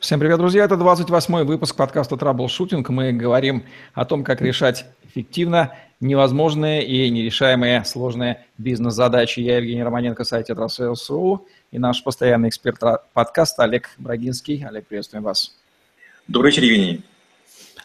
Всем привет, друзья! Это 28-й выпуск подкаста «Troubleshooting». Мы говорим о том, как решать эффективно невозможные и нерешаемые сложные бизнес-задачи. Я Евгений Романенко, сайт «Tetrasales.ru» и наш постоянный эксперт подкаста Олег Брагинский. Олег, приветствуем вас. Добрый вечер, Евгений.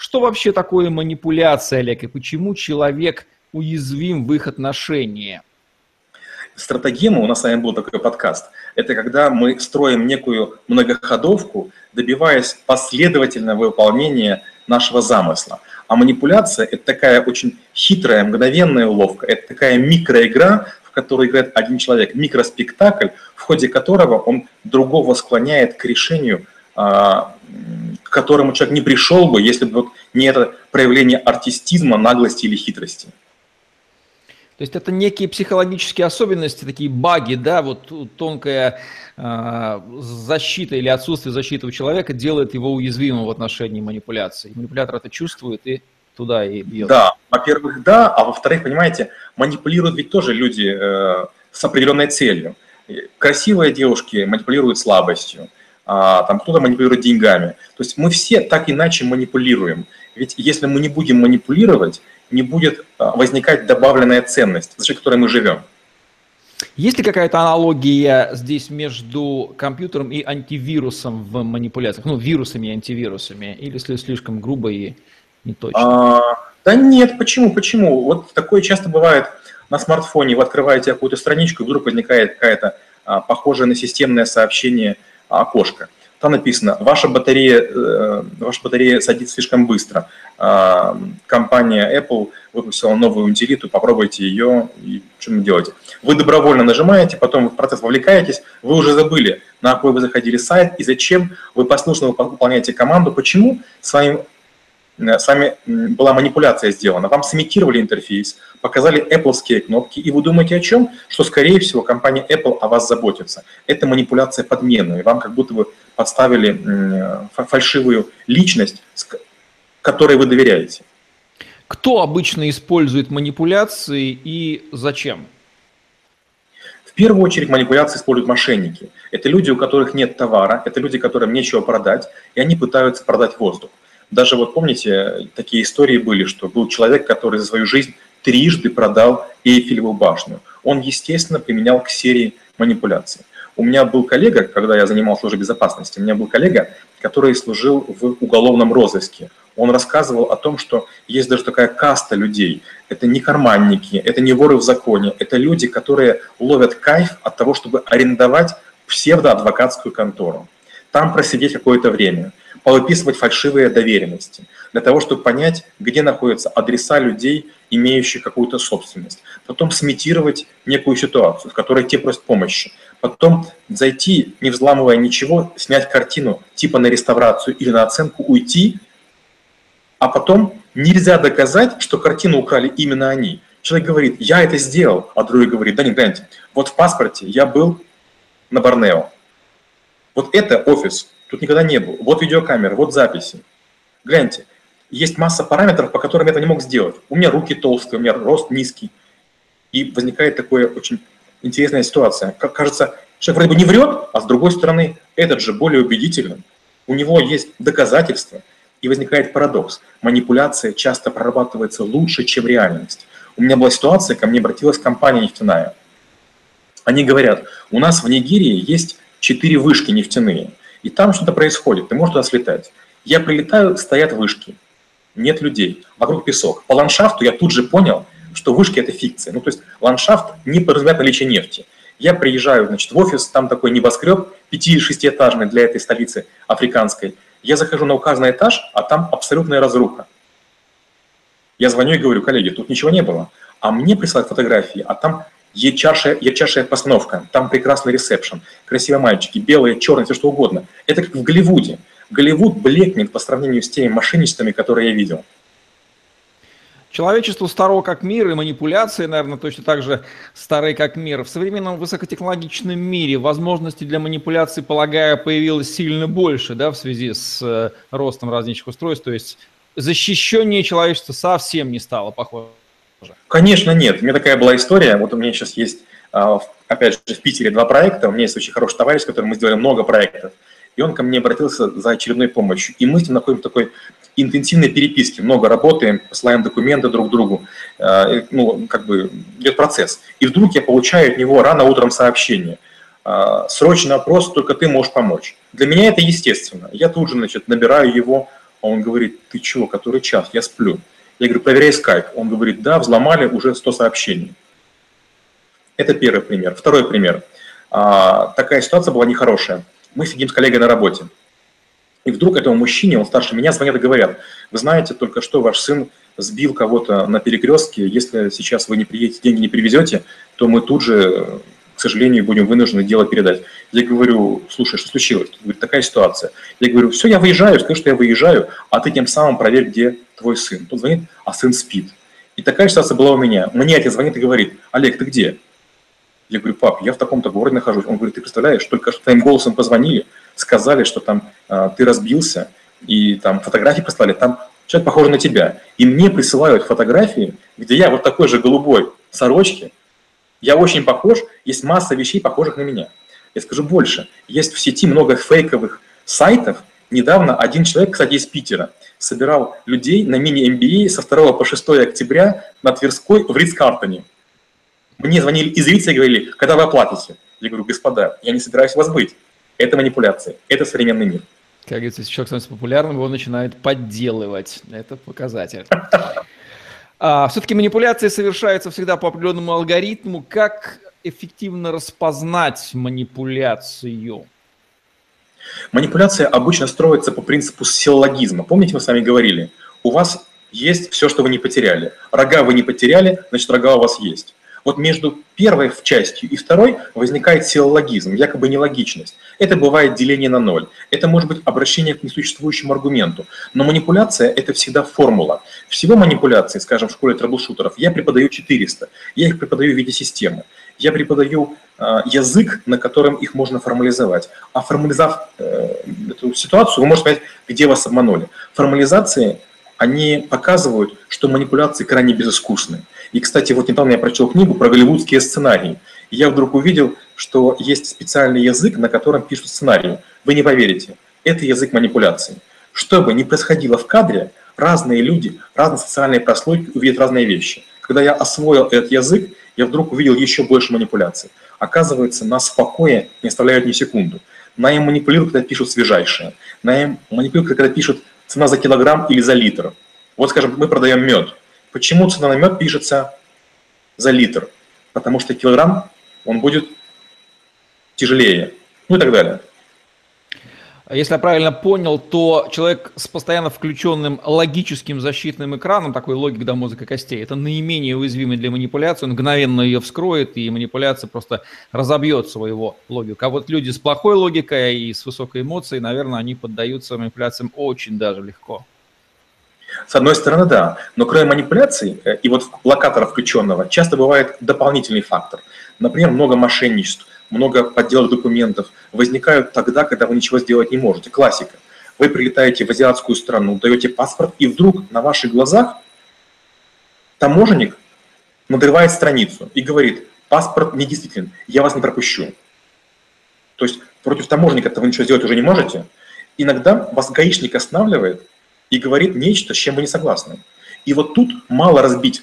что вообще такое манипуляция, Олег, и почему человек уязвим в их отношении? Стратегема, у нас с вами был такой подкаст, это когда мы строим некую многоходовку, добиваясь последовательного выполнения нашего замысла. А манипуляция – это такая очень хитрая, мгновенная уловка, это такая микроигра, в которой играет один человек, микроспектакль, в ходе которого он другого склоняет к решению к которому человек не пришел бы, если бы вот не это проявление артистизма, наглости или хитрости. То есть это некие психологические особенности, такие баги, да, вот тонкая э, защита или отсутствие защиты у человека делает его уязвимым в отношении манипуляций. Манипулятор это чувствует и туда и бьет. Да, во-первых, да, а во-вторых, понимаете, манипулируют ведь тоже люди э, с определенной целью. Красивые девушки манипулируют слабостью, а, там кто-то манипулирует деньгами. То есть мы все так иначе манипулируем. Ведь если мы не будем манипулировать, не будет а, возникать добавленная ценность, за счет которой мы живем. Есть ли какая-то аналогия здесь между компьютером и антивирусом в манипуляциях? Ну, вирусами и антивирусами? Или слишком грубо и не точно? А, да нет, почему, почему? Вот такое часто бывает на смартфоне. Вы открываете какую-то страничку, и вдруг возникает какая-то а, похожее на системное сообщение – окошко. Там написано, ваша батарея, э, ваша батарея садится слишком быстро. А, компания Apple выпустила новую утилиту, попробуйте ее и что вы делаете. Вы добровольно нажимаете, потом в процесс вовлекаетесь, вы уже забыли, на какой вы заходили сайт и зачем, вы послушно выполняете команду. Почему? С вами Э, с вами была манипуляция сделана, вам сымитировали интерфейс, показали Apple кнопки, и вы думаете о чем? Что, скорее всего, компания Apple о вас заботится. Это манипуляция подменная, вам как будто бы подставили фальшивую личность, которой вы доверяете. Кто обычно использует манипуляции и зачем? В первую очередь манипуляции используют мошенники. Это люди, у которых нет товара, это люди, которым нечего продать, и они пытаются продать воздух. Даже вот помните, такие истории были, что был человек, который за свою жизнь трижды продал Эйфелеву башню. Он, естественно, применял к серии манипуляций. У меня был коллега, когда я занимался службой безопасности, у меня был коллега, который служил в уголовном розыске. Он рассказывал о том, что есть даже такая каста людей. Это не карманники, это не воры в законе, это люди, которые ловят кайф от того, чтобы арендовать псевдоадвокатскую контору. Там просидеть какое-то время повыписывать фальшивые доверенности, для того, чтобы понять, где находятся адреса людей, имеющих какую-то собственность. Потом сымитировать некую ситуацию, в которой те просят помощи. Потом зайти, не взламывая ничего, снять картину типа на реставрацию или на оценку, уйти, а потом нельзя доказать, что картину украли именно они. Человек говорит, я это сделал, а другой говорит, да не, гляньте, вот в паспорте я был на Борнео. Вот это офис Тут никогда не был. Вот видеокамера, вот записи. Гляньте, есть масса параметров, по которым я это не мог сделать. У меня руки толстые, у меня рост низкий. И возникает такая очень интересная ситуация. Как кажется, человек вроде бы не врет, а с другой стороны, этот же более убедительным. У него есть доказательства. И возникает парадокс. Манипуляция часто прорабатывается лучше, чем реальность. У меня была ситуация, ко мне обратилась компания нефтяная. Они говорят, у нас в Нигерии есть четыре вышки нефтяные и там что-то происходит, ты можешь туда слетать. Я прилетаю, стоят вышки, нет людей, вокруг песок. По ландшафту я тут же понял, что вышки – это фикция. Ну, то есть ландшафт не подразумевает наличие нефти. Я приезжаю, значит, в офис, там такой небоскреб, пяти-шестиэтажный для этой столицы африканской. Я захожу на указанный этаж, а там абсолютная разруха. Я звоню и говорю, коллеги, тут ничего не было. А мне присылают фотографии, а там ярчайшая, ярчайшая постановка, там прекрасный ресепшн, красивые мальчики, белые, черные, все что угодно. Это как в Голливуде. Голливуд блекнет по сравнению с теми мошенничествами, которые я видел. Человечество старо как мир, и манипуляции, наверное, точно так же старые как мир. В современном высокотехнологичном мире возможностей для манипуляции, полагаю, появилось сильно больше, да, в связи с э, ростом различных устройств. То есть защищеннее человечества совсем не стало, похоже. Конечно, нет. У меня такая была история. Вот у меня сейчас есть, а, опять же, в Питере два проекта. У меня есть очень хороший товарищ, с которым мы сделали много проектов. И он ко мне обратился за очередной помощью. И мы с ним находим такой интенсивной переписке, много работаем, посылаем документы друг другу, э, ну, как бы идет процесс. И вдруг я получаю от него рано утром сообщение. Э, Срочный опрос, только ты можешь помочь. Для меня это естественно. Я тут же, значит, набираю его, а он говорит, ты чего, который час, я сплю. Я говорю, проверяй скайп. Он говорит, да, взломали уже 100 сообщений. Это первый пример. Второй пример. А, такая ситуация была нехорошая. Мы сидим с коллегой на работе. И вдруг этому мужчине, он старше меня, звонят и говорят, вы знаете, только что ваш сын сбил кого-то на перекрестке, если сейчас вы не приедете, деньги не привезете, то мы тут же, к сожалению, будем вынуждены дело передать. Я говорю, слушай, что случилось? Он говорит, такая ситуация. Я говорю, все, я выезжаю, скажи, что я выезжаю, а ты тем самым проверь, где твой сын. Тот звонит, а сын спит. И такая ситуация была у меня. Мне отец звонит и говорит, Олег, ты где? Я говорю, пап, я в таком-то городе нахожусь. Он говорит, ты представляешь, только что твоим голосом позвонили, сказали, что там э, ты разбился, и там фотографии послали, там человек похож на тебя. И мне присылают фотографии, где я вот такой же голубой сорочке, я очень похож, есть масса вещей, похожих на меня. Я скажу больше, есть в сети много фейковых сайтов. Недавно один человек, кстати, из Питера, собирал людей на мини-MBA со 2 по 6 октября на Тверской в Ридс-Картоне. Мне звонили из Рица и говорили, когда вы оплатите? Я говорю, господа, я не собираюсь вас быть. Это манипуляции, это современный мир. Как говорится, если человек становится популярным, его начинают подделывать. Это показатель. А, все-таки манипуляции совершаются всегда по определенному алгоритму. Как эффективно распознать манипуляцию? Манипуляция обычно строится по принципу силлогизма. Помните, мы с вами говорили, у вас есть все, что вы не потеряли. Рога вы не потеряли, значит, рога у вас есть. Вот между первой частью и второй возникает силлогизм, якобы нелогичность. Это бывает деление на ноль. Это может быть обращение к несуществующему аргументу. Но манипуляция – это всегда формула. Всего манипуляции, скажем, в школе трэблшутеров, я преподаю 400. Я их преподаю в виде системы. Я преподаю э, язык, на котором их можно формализовать. А формализав э, эту ситуацию, вы можете понять, где вас обманули. Формализации, они показывают, что манипуляции крайне безыскусны. И, кстати, вот недавно я прочел книгу про голливудские сценарии. И я вдруг увидел, что есть специальный язык, на котором пишут сценарии. Вы не поверите, это язык манипуляции. Что бы ни происходило в кадре, разные люди, разные социальные прослойки увидят разные вещи. Когда я освоил этот язык, я вдруг увидел еще больше манипуляций. Оказывается, нас в покое не оставляют ни секунду. На им манипулируют, когда пишут свежайшее. На им манипулируют, когда пишут цена за килограмм или за литр. Вот, скажем, мы продаем мед. Почему цена на мед пишется за литр? Потому что килограмм, он будет тяжелее, ну и так далее. Если я правильно понял, то человек с постоянно включенным логическим защитным экраном, такой логик до мозга костей, это наименее уязвимый для манипуляции, он мгновенно ее вскроет, и манипуляция просто разобьет своего логику. А вот люди с плохой логикой и с высокой эмоцией, наверное, они поддаются манипуляциям очень даже легко. С одной стороны, да, но кроме манипуляций э, и вот локатора включенного, часто бывает дополнительный фактор. Например, много мошенничеств, много подделок документов возникают тогда, когда вы ничего сделать не можете. Классика. Вы прилетаете в азиатскую страну, даете паспорт, и вдруг на ваших глазах таможенник надрывает страницу и говорит, паспорт недействителен, я вас не пропущу. То есть против таможенника вы ничего сделать уже не можете. Иногда вас гаишник останавливает и говорит нечто, с чем вы не согласны. И вот тут мало разбить.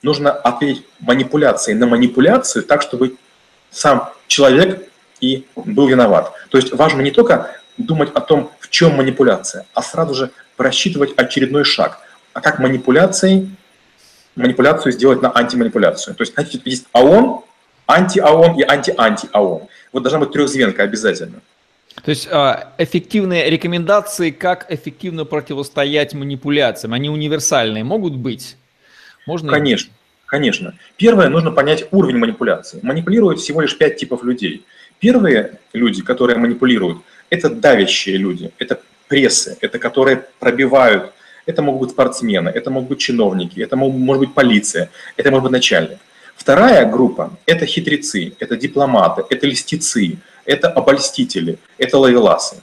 Нужно ответить манипуляцией на манипуляцию так, чтобы сам человек и был виноват. То есть важно не только думать о том, в чем манипуляция, а сразу же просчитывать очередной шаг. А как манипуляцией, манипуляцию сделать на антиманипуляцию. То есть, знаете, есть АОН, анти-АОН и анти-анти-АОН. Вот должна быть трехзвенка обязательно. То есть а, эффективные рекомендации, как эффективно противостоять манипуляциям, они универсальные могут быть? Можно Конечно. Конечно. Первое, нужно понять уровень манипуляции. Манипулируют всего лишь пять типов людей. Первые люди, которые манипулируют, это давящие люди. Это прессы, это которые пробивают. Это могут быть спортсмены, это могут быть чиновники, это может быть полиция, это может быть начальник. Вторая группа – это хитрецы, это дипломаты, это льстецы, это обольстители, это ловеласы.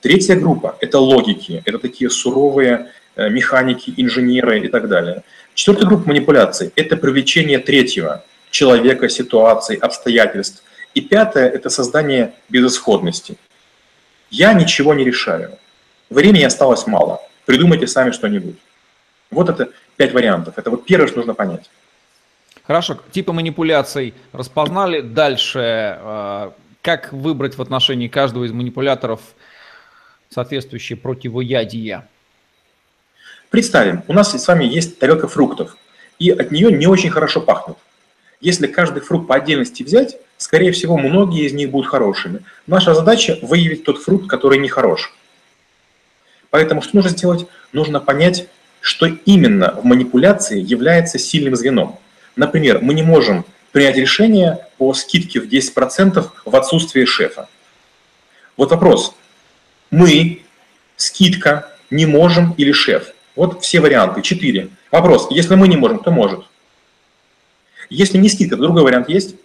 Третья группа – это логики, это такие суровые э, механики, инженеры и так далее. Четвертая группа манипуляций – это привлечение третьего человека, ситуации, обстоятельств. И пятое – это создание безысходности. Я ничего не решаю. Времени осталось мало. Придумайте сами что-нибудь. Вот это пять вариантов. Это вот первое, что нужно понять. Хорошо, типы манипуляций распознали. Дальше, э, как выбрать в отношении каждого из манипуляторов соответствующие противоядия? Представим, у нас с вами есть тарелка фруктов, и от нее не очень хорошо пахнет. Если каждый фрукт по отдельности взять, скорее всего, многие из них будут хорошими. Наша задача выявить тот фрукт, который не хорош. Поэтому что нужно сделать? Нужно понять, что именно в манипуляции является сильным звеном. Например, мы не можем принять решение о скидке в 10% в отсутствие шефа. Вот вопрос. Мы, скидка, не можем или шеф? Вот все варианты, четыре. Вопрос. Если мы не можем, кто может? Если не скидка, то другой вариант есть?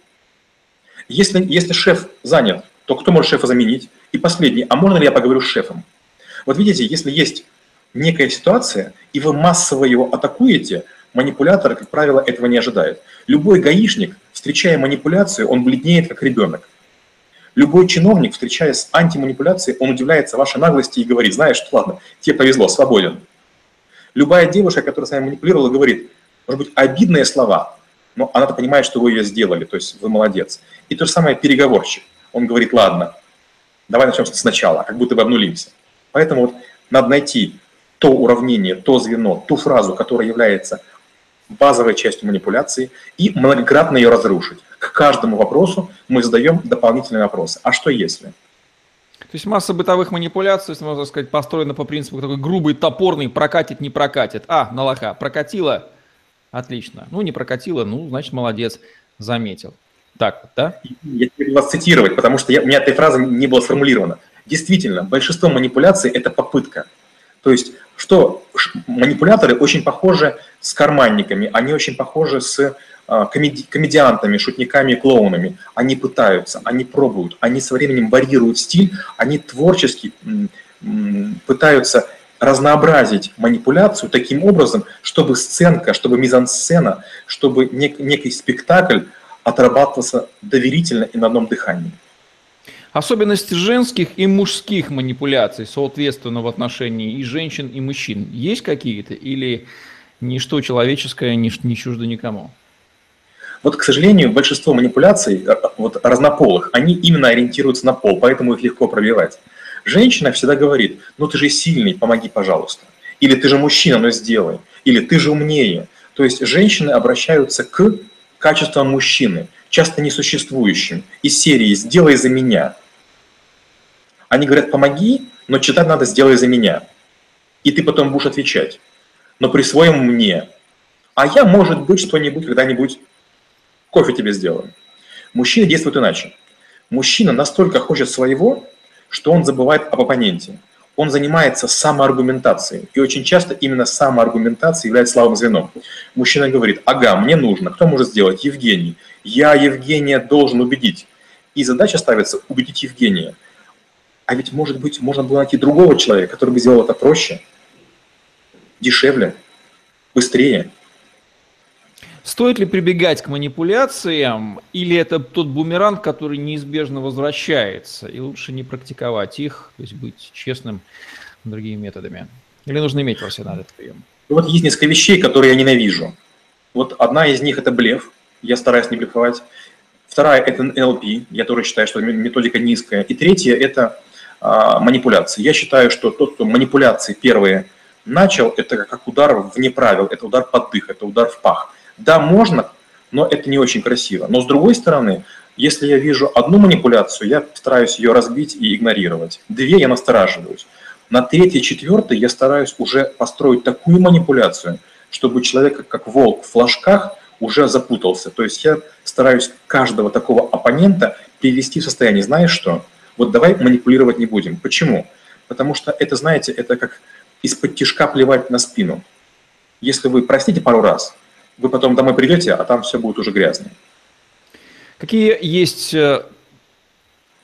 Если, если шеф занят, то кто может шефа заменить? И последний. А можно ли я поговорю с шефом? Вот видите, если есть некая ситуация, и вы массово его атакуете, Манипулятор, как правило, этого не ожидает. Любой гаишник, встречая манипуляцию, он бледнеет, как ребенок. Любой чиновник, встречаясь с антиманипуляцией, он удивляется вашей наглости и говорит, знаешь, что ладно, тебе повезло, свободен. Любая девушка, которая с вами манипулировала, говорит, может быть, обидные слова, но она-то понимает, что вы ее сделали, то есть вы молодец. И то же самое переговорщик. Он говорит, ладно, давай начнем сначала, как будто бы обнулимся. Поэтому вот надо найти то уравнение, то звено, ту фразу, которая является базовой частью манипуляции и многократно ее разрушить. К каждому вопросу мы задаем дополнительные вопросы. А что если? То есть масса бытовых манипуляций, если можно сказать, построена по принципу такой грубый, топорный, прокатит, не прокатит. А, на лоха, прокатила, отлично. Ну, не прокатила, ну, значит, молодец, заметил. Так да? Я буду вас цитировать, потому что я, у меня этой фразы не было сформулировано. Действительно, большинство манипуляций – это попытка. То есть что манипуляторы очень похожи с карманниками, они очень похожи с комеди комедиантами, шутниками и клоунами. Они пытаются, они пробуют, они со временем варьируют стиль, они творчески пытаются разнообразить манипуляцию таким образом, чтобы сценка, чтобы мизансцена, чтобы нек некий спектакль отрабатывался доверительно и на одном дыхании. Особенности женских и мужских манипуляций, соответственно, в отношении и женщин, и мужчин, есть какие-то? Или ничто человеческое не, не чуждо никому? Вот, к сожалению, большинство манипуляций, э, вот разнополых, они именно ориентируются на пол, поэтому их легко пробивать. Женщина всегда говорит, ну ты же сильный, помоги, пожалуйста. Или ты же мужчина, но сделай. Или ты же умнее. То есть женщины обращаются к качествам мужчины, часто несуществующим, из серии «сделай за меня». Они говорят, помоги, но читать надо «сделай за меня». И ты потом будешь отвечать. Но присвоим мне. А я, может быть, что-нибудь когда-нибудь кофе тебе сделаю. Мужчина действует иначе. Мужчина настолько хочет своего, что он забывает об оппоненте. Он занимается самоаргументацией. И очень часто именно самоаргументация является слабым звеном. Мужчина говорит, ага, мне нужно. Кто может сделать? Евгений. Я Евгения должен убедить. И задача ставится убедить Евгения. А ведь, может быть, можно было найти другого человека, который бы сделал это проще, дешевле, быстрее. Стоит ли прибегать к манипуляциям, или это тот бумеранг, который неизбежно возвращается, и лучше не практиковать их, то есть быть честным другими методами? Или нужно иметь во себе этот прием? Вот есть несколько вещей, которые я ненавижу. Вот одна из них – это блеф, я стараюсь не блефовать. Вторая – это NLP, я тоже считаю, что методика низкая. И третья – это а, манипуляции. Я считаю, что тот, кто манипуляции первые начал, это как удар вне правил, это удар под дых, это удар в пах. Да, можно, но это не очень красиво. Но с другой стороны, если я вижу одну манипуляцию, я стараюсь ее разбить и игнорировать. Две я настораживаюсь. На третьей, четвертой я стараюсь уже построить такую манипуляцию, чтобы человек, как волк в флажках, уже запутался. То есть я стараюсь каждого такого оппонента перевести в состояние, знаешь что, вот давай манипулировать не будем. Почему? потому что это, знаете, это как из-под тяжка плевать на спину. Если вы простите пару раз, вы потом домой придете, а там все будет уже грязно. Какие есть э,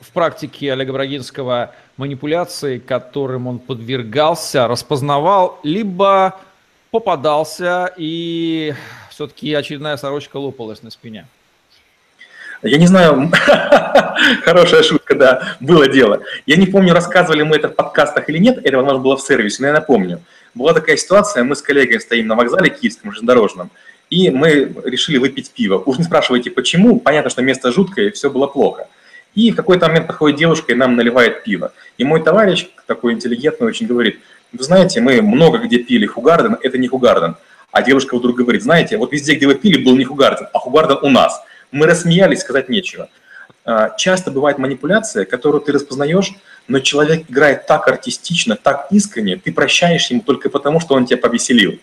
в практике Олега Брагинского манипуляции, которым он подвергался, распознавал, либо попадался и все-таки очередная сорочка лопалась на спине? Я не знаю, хорошая шутка, да, было дело. Я не помню, рассказывали мы это в подкастах или нет, это, возможно, было в сервисе, но я напомню. Была такая ситуация, мы с коллегой стоим на вокзале киевском, железнодорожном, и мы решили выпить пиво. Уж не спрашивайте, почему, понятно, что место жуткое, и все было плохо. И в какой-то момент подходит девушка и нам наливает пиво. И мой товарищ, такой интеллигентный, очень говорит, вы знаете, мы много где пили Хугарден, это не Хугарден. А девушка вдруг говорит, знаете, вот везде, где вы пили, был не Хугарден, а Хугарден у нас. Мы рассмеялись, сказать нечего. А, часто бывает манипуляция, которую ты распознаешь, но человек играет так артистично, так искренне, ты прощаешь ему только потому, что он тебя повеселил.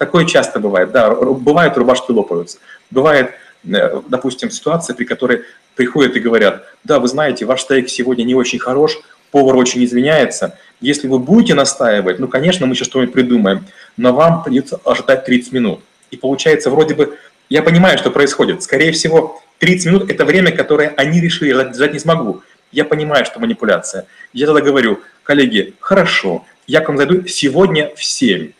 Такое часто бывает, да, бывают рубашки лопаются. Бывает, э, допустим, ситуация, при которой приходят и говорят, да, вы знаете, ваш стейк сегодня не очень хорош, повар очень извиняется. Если вы будете настаивать, ну, конечно, мы сейчас что-нибудь придумаем, но вам придется ожидать 30 минут. И получается, вроде бы я понимаю, что происходит. Скорее всего, 30 минут – это время, которое они решили, ждать не смогу. Я понимаю, что манипуляция. Я тогда говорю, коллеги, хорошо, я к вам зайду сегодня в 7.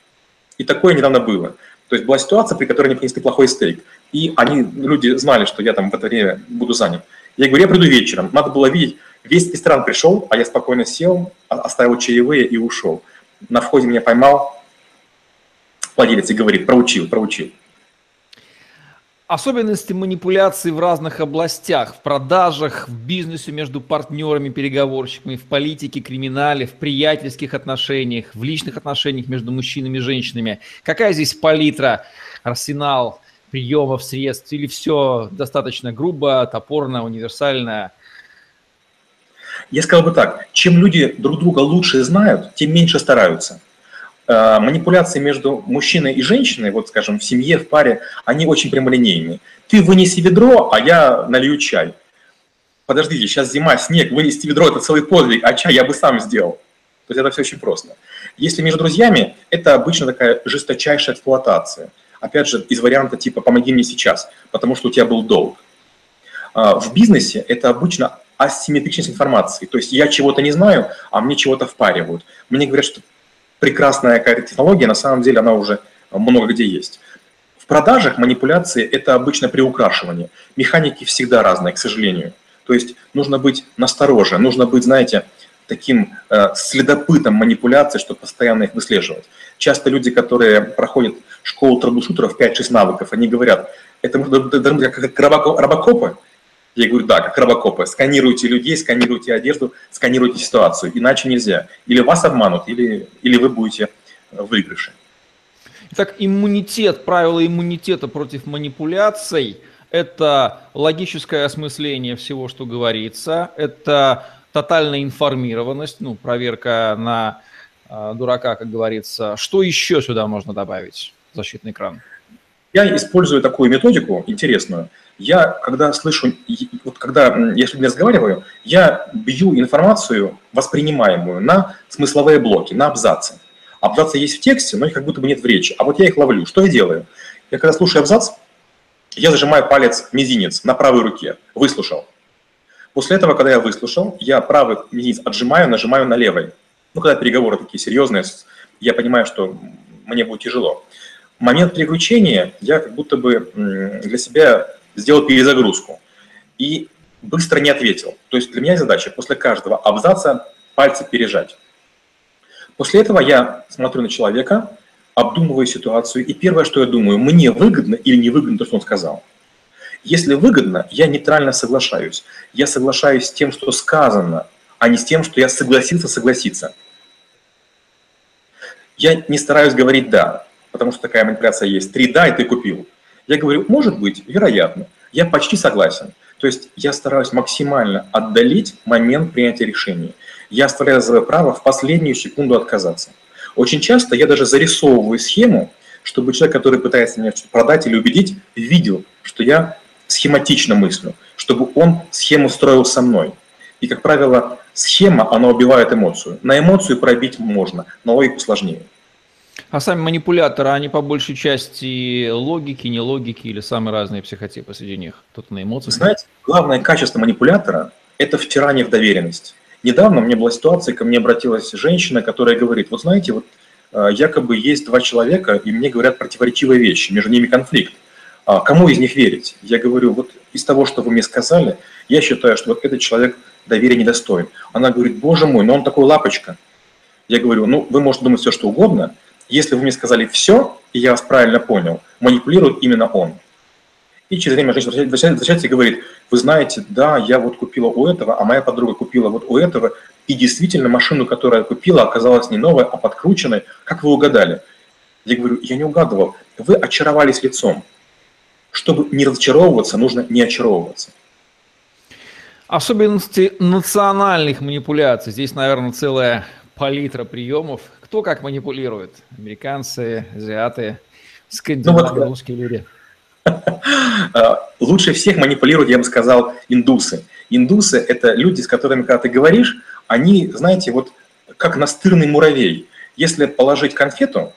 И такое недавно было. То есть была ситуация, при которой они принесли плохой стейк. И они, люди знали, что я там в это время буду занят. Я говорю, я приду вечером. Надо было видеть, весь ресторан пришел, а я спокойно сел, оставил чаевые и ушел. На входе меня поймал владелец и говорит, проучил, проучил. Особенности манипуляций в разных областях, в продажах, в бизнесе между партнерами, переговорщиками, в политике, криминале, в приятельских отношениях, в личных отношениях между мужчинами и женщинами. Какая здесь палитра, арсенал приемов, средств или все достаточно грубо, топорно, универсально? Я сказал бы так, чем люди друг друга лучше знают, тем меньше стараются. Э, манипуляции между мужчиной и женщиной, вот скажем, в семье, в паре, они очень прямолинейные. Ты вынеси ведро, а я налью чай. Подождите, сейчас зима, снег, вынести ведро – это целый подвиг, а чай я бы сам сделал. То есть это все очень просто. Если между друзьями, это обычно такая жесточайшая эксплуатация. Опять же, из варианта типа «помоги мне сейчас», потому что у тебя был долг. А, в бизнесе это обычно асимметричность информации. То есть я чего-то не знаю, а мне чего-то впаривают. Мне говорят, что прекрасная какая-то технология, на самом деле она уже много где есть. В продажах манипуляции – это обычно приукрашивание. Механики всегда разные, к сожалению. То есть нужно быть настороже, нужно быть, знаете, таким э, следопытом манипуляций, чтобы постоянно их выслеживать. Часто люди, которые проходят школу трэблшутеров 5-6 навыков, они говорят, это как робокопы, я говорю, да, как робокопы. Сканируйте людей, сканируйте одежду, сканируйте ситуацию. Иначе нельзя. Или вас обманут, или, или вы будете выигрыше. Итак, иммунитет, правила иммунитета против манипуляций – это логическое осмысление всего, что говорится, это тотальная информированность, ну, проверка на э, дурака, как говорится. Что еще сюда можно добавить? Защитный экран. Я использую такую методику интересную – я, когда слышу, вот когда я с людьми разговариваю, я бью информацию, воспринимаемую, на смысловые блоки, на абзацы. Абзацы есть в тексте, но их как будто бы нет в речи. А вот я их ловлю. Что я делаю? Я когда слушаю абзац, я зажимаю палец мизинец на правой руке. Выслушал. После этого, когда я выслушал, я правый мизинец отжимаю, нажимаю на левый. Ну, когда переговоры такие серьезные, я понимаю, что мне будет тяжело. Момент переключения я как будто бы для себя сделал перезагрузку и быстро не ответил. То есть для меня задача после каждого абзаца пальцы пережать. После этого я смотрю на человека, обдумываю ситуацию, и первое, что я думаю, мне выгодно или не выгодно то, что он сказал. Если выгодно, я нейтрально соглашаюсь. Я соглашаюсь с тем, что сказано, а не с тем, что я согласился согласиться. Я не стараюсь говорить «да», потому что такая манипуляция есть. Три «да» и ты купил. Я говорю, может быть, вероятно. Я почти согласен. То есть я стараюсь максимально отдалить момент принятия решения. Я оставляю за право в последнюю секунду отказаться. Очень часто я даже зарисовываю схему, чтобы человек, который пытается меня продать или убедить, видел, что я схематично мыслю, чтобы он схему строил со мной. И, как правило, Схема, она убивает эмоцию. На эмоцию пробить можно, на логику сложнее. А сами манипуляторы, они по большей части логики, не логики или самые разные психотипы среди них? Кто-то на эмоциях? Знаете, главное качество манипулятора – это втирание в доверенность. Недавно у меня была ситуация, ко мне обратилась женщина, которая говорит, вот знаете, вот э, якобы есть два человека, и мне говорят противоречивые вещи, между ними конфликт. А кому из них верить? Я говорю, вот из того, что вы мне сказали, я считаю, что вот этот человек доверия недостоин. Она говорит, боже мой, но он такой лапочка. Я говорю, ну, вы можете думать все, что угодно, если вы мне сказали все, и я вас правильно понял, манипулирует именно он. И через время женщина возвращается и говорит, вы знаете, да, я вот купила у этого, а моя подруга купила вот у этого, и действительно машину, которую я купила, оказалась не новой, а подкрученной. Как вы угадали? Я говорю, я не угадывал. Вы очаровались лицом. Чтобы не разочаровываться, нужно не очаровываться. Особенности национальных манипуляций. Здесь, наверное, целая палитра приемов. Кто как манипулирует? Американцы, азиаты, скандинавы, ну, вот, русские люди. Лучше всех манипулируют, я бы сказал, индусы. Индусы – это люди, с которыми, когда ты говоришь, они, знаете, вот как настырный муравей. Если положить конфету,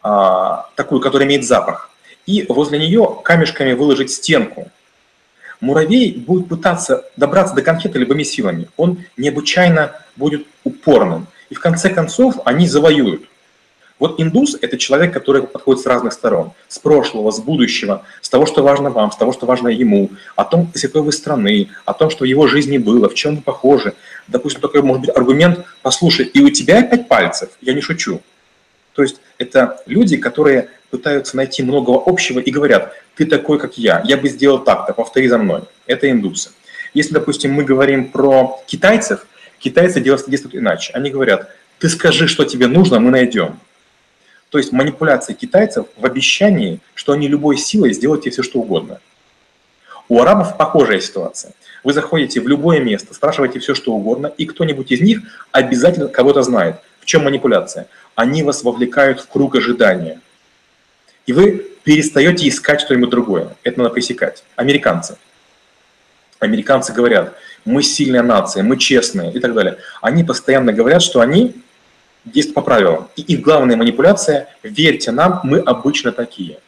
а, такую, которая имеет запах, и возле нее камешками выложить стенку, муравей будет пытаться добраться до конфеты любыми силами. Он необычайно будет упорным. И в конце концов они завоюют. Вот индус – это человек, который подходит с разных сторон. С прошлого, с будущего, с того, что важно вам, с того, что важно ему, о том, из какой вы страны, о том, что в его жизни было, в чем вы похожи. Допустим, такой может быть аргумент «послушай, и у тебя пять пальцев?» Я не шучу. То есть это люди, которые пытаются найти много общего и говорят «ты такой, как я, я бы сделал так-то, повтори за мной». Это индусы. Если, допустим, мы говорим про китайцев, китайцы действуют иначе. Они говорят «ты скажи, что тебе нужно, мы найдем». То есть манипуляция китайцев в обещании, что они любой силой сделают тебе все, что угодно. У арабов похожая ситуация. Вы заходите в любое место, спрашиваете все, что угодно, и кто-нибудь из них обязательно кого-то знает. В чем манипуляция? Они вас вовлекают в круг ожидания. И вы перестаете искать что-нибудь другое. Это надо пресекать. Американцы. Американцы говорят, мы сильная нация, мы честные и так далее. Они постоянно говорят, что они действуют по правилам. И их главная манипуляция – верьте нам, мы обычно такие.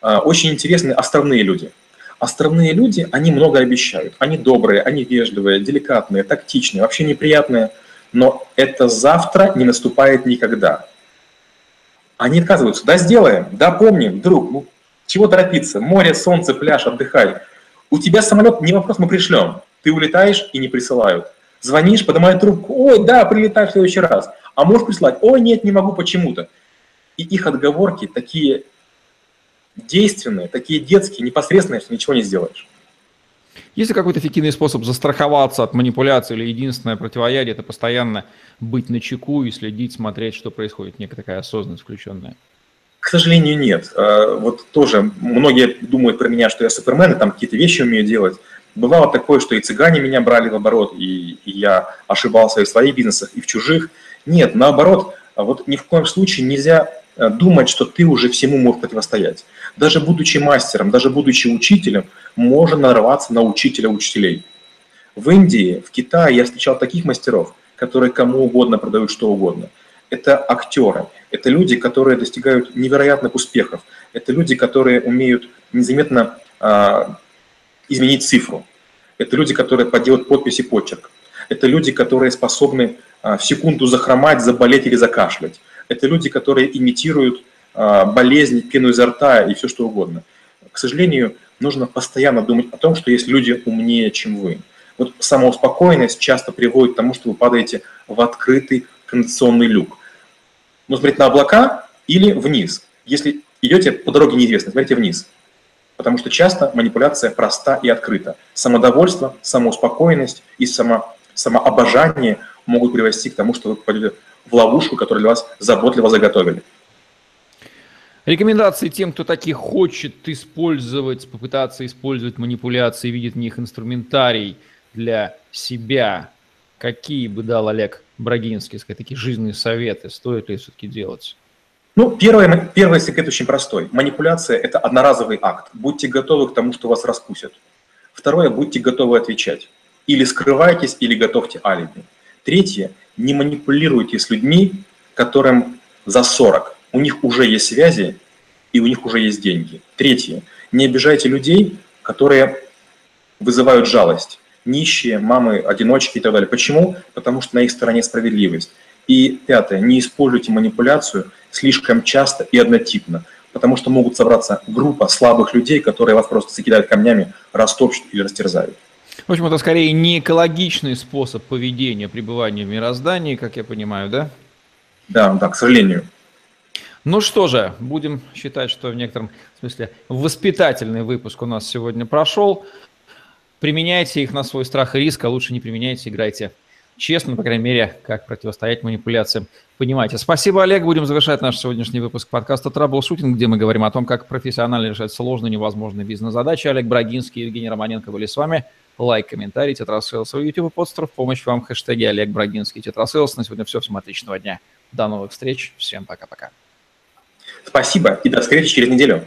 А, очень интересные островные люди. Островные люди, они много обещают. Они добрые, они вежливые, деликатные, тактичные, вообще неприятные. Но это завтра не наступает никогда. Они отказываются. Да, сделаем, да, помним, друг, ну, чего торопиться? Море, солнце, пляж, отдыхай. У тебя самолет, не вопрос, мы пришлем. Ты улетаешь и не присылают. Звонишь, поднимают трубку, ой, да, прилетай в следующий раз. А можешь прислать, ой, нет, не могу почему-то. И их отговорки такие действенные, такие детские, непосредственные, что ничего не сделаешь. Есть ли какой-то эффективный способ застраховаться от манипуляции или единственное противоядие – это постоянно быть на чеку и следить, смотреть, что происходит, некая такая осознанность включенная? К сожалению, нет. А, вот тоже многие думают про меня, что я супермен, и там какие-то вещи умею делать. Бывало такое, что и цыгане меня брали в оборот, и, и я ошибался и в своих бизнесах, и в чужих. Нет, наоборот, вот ни в коем случае нельзя э, думать, что ты уже всему можешь противостоять. Даже будучи мастером, даже будучи учителем, можно нарваться на учителя учителей. В Индии, в Китае я встречал таких мастеров, которые кому угодно продают что угодно. Это актеры, это люди, которые достигают невероятных успехов, это люди, которые умеют незаметно а, изменить цифру. Это люди, которые подделают подпись и почерк. Это люди, которые способны а, в секунду захромать, заболеть или закашлять. Это люди, которые имитируют а, болезнь, пену изо рта и все что угодно. К сожалению, нужно постоянно думать о том, что есть люди умнее, чем вы. Вот самоуспокоенность часто приводит к тому, что вы падаете в открытый кондиционный люк. Но смотреть на облака или вниз. Если идете по дороге неизвестной, смотрите вниз потому что часто манипуляция проста и открыта. Самодовольство, самоуспокоенность и само, самообожание могут привести к тому, что вы попадете в ловушку, которую для вас заботливо заготовили. Рекомендации тем, кто таких хочет использовать, попытаться использовать манипуляции, видит в них инструментарий для себя. Какие бы дал Олег Брагинский, сказать, такие жизненные советы, стоит ли все-таки делать? Ну, первый, первый секрет очень простой. Манипуляция – это одноразовый акт. Будьте готовы к тому, что вас раскусят. Второе – будьте готовы отвечать. Или скрывайтесь, или готовьте алиби. Третье, не манипулируйте с людьми, которым за 40. У них уже есть связи, и у них уже есть деньги. Третье, не обижайте людей, которые вызывают жалость. Нищие, мамы, одиночки и так далее. Почему? Потому что на их стороне справедливость. И пятое, не используйте манипуляцию слишком часто и однотипно, потому что могут собраться группа слабых людей, которые вас просто закидают камнями, растопчут или растерзают. В общем, это скорее не экологичный способ поведения пребывания в мироздании, как я понимаю, да? Да, да, к сожалению. Ну что же, будем считать, что в некотором смысле воспитательный выпуск у нас сегодня прошел. Применяйте их на свой страх и риск, а лучше не применяйте, играйте честно, по крайней мере, как противостоять манипуляциям. Понимаете. Спасибо, Олег. Будем завершать наш сегодняшний выпуск подкаста «Траблшутинг», где мы говорим о том, как профессионально решать сложные невозможные бизнес-задачи. Олег Брагинский и Евгений Романенко были с вами. Лайк, комментарий, TetraSales в YouTube и Podster. В помощь вам хэштеги Олег Брагинский, TetraSales. На сегодня все. Всем отличного дня. До новых встреч. Всем пока-пока. Спасибо и до встречи через неделю.